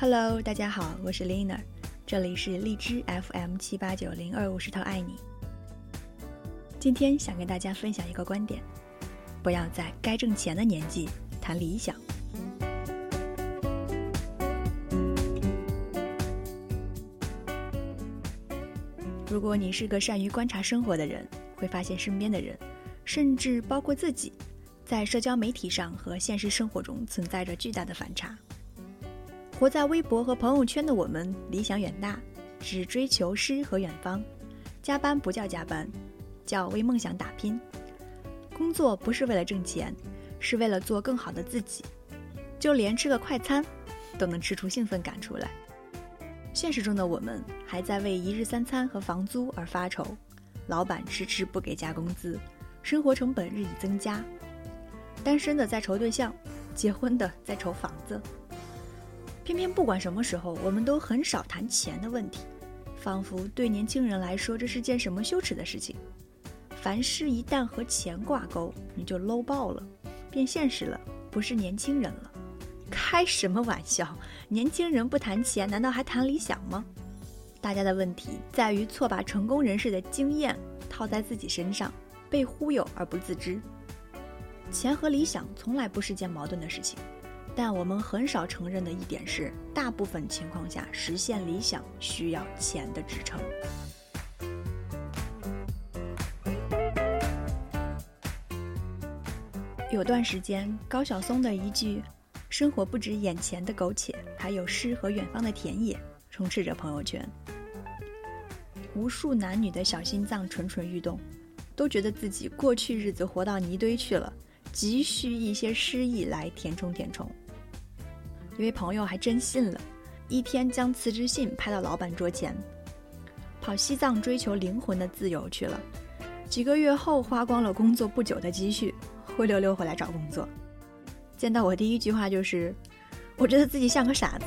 Hello，大家好，我是 Lina，这里是荔枝 FM 七八九零二五十头爱你。今天想跟大家分享一个观点：不要在该挣钱的年纪谈理想。如果你是个善于观察生活的人，会发现身边的人，甚至包括自己，在社交媒体上和现实生活中存在着巨大的反差。活在微博和朋友圈的我们，理想远大，只追求诗和远方，加班不叫加班，叫为梦想打拼。工作不是为了挣钱，是为了做更好的自己。就连吃个快餐，都能吃出兴奋感出来。现实中的我们还在为一日三餐和房租而发愁，老板迟迟不给加工资，生活成本日益增加。单身的在愁对象，结婚的在愁房子。偏偏不管什么时候，我们都很少谈钱的问题，仿佛对年轻人来说这是件什么羞耻的事情。凡事一旦和钱挂钩，你就 low 爆了，变现实了，不是年轻人了。开什么玩笑！年轻人不谈钱，难道还谈理想吗？大家的问题在于错把成功人士的经验套在自己身上，被忽悠而不自知。钱和理想从来不是件矛盾的事情，但我们很少承认的一点是，大部分情况下实现理想需要钱的支撑。有段时间，高晓松的一句。生活不止眼前的苟且，还有诗和远方的田野，充斥着朋友圈。无数男女的小心脏蠢蠢欲动，都觉得自己过去日子活到泥堆去了，急需一些诗意来填充填充。一位朋友还真信了，一天将辞职信拍到老板桌前，跑西藏追求灵魂的自由去了。几个月后，花光了工作不久的积蓄，灰溜溜回来找工作。见到我第一句话就是，我觉得自己像个傻子。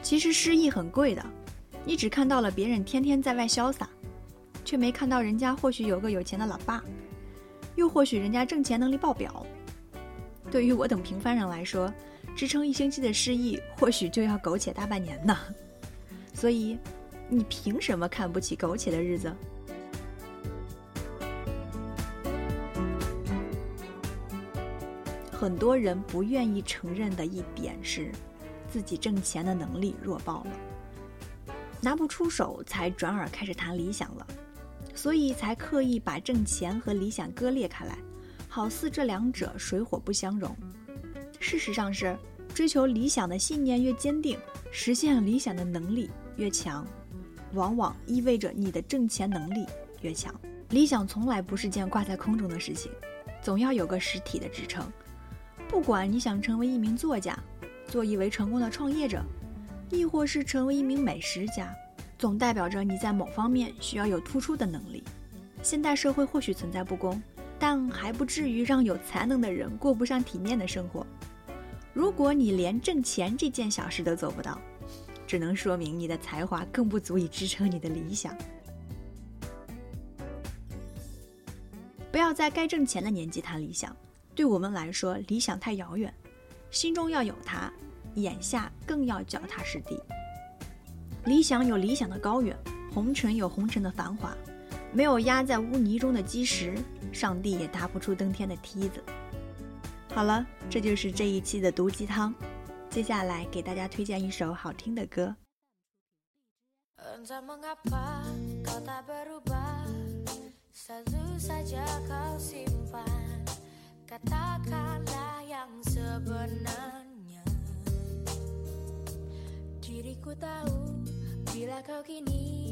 其实失意很贵的，你只看到了别人天天在外潇洒，却没看到人家或许有个有钱的老爸，又或许人家挣钱能力爆表。对于我等平凡人来说，支撑一星期的失意，或许就要苟且大半年呢。所以。你凭什么看不起苟且的日子？很多人不愿意承认的一点是，自己挣钱的能力弱爆了，拿不出手，才转而开始谈理想了，所以才刻意把挣钱和理想割裂开来，好似这两者水火不相容。事实上是，追求理想的信念越坚定，实现理想的能力越强。往往意味着你的挣钱能力越强。理想从来不是件挂在空中的事情，总要有个实体的支撑。不管你想成为一名作家，做一位成功的创业者，亦或是成为一名美食家，总代表着你在某方面需要有突出的能力。现代社会或许存在不公，但还不至于让有才能的人过不上体面的生活。如果你连挣钱这件小事都做不到，只能说明你的才华更不足以支撑你的理想。不要在该挣钱的年纪谈理想，对我们来说，理想太遥远，心中要有它，眼下更要脚踏实地。理想有理想的高远，红尘有红尘的繁华，没有压在污泥中的基石，上帝也搭不出登天的梯子。好了，这就是这一期的毒鸡汤。接下来给大家推荐一首好听的歌。Bila kau kini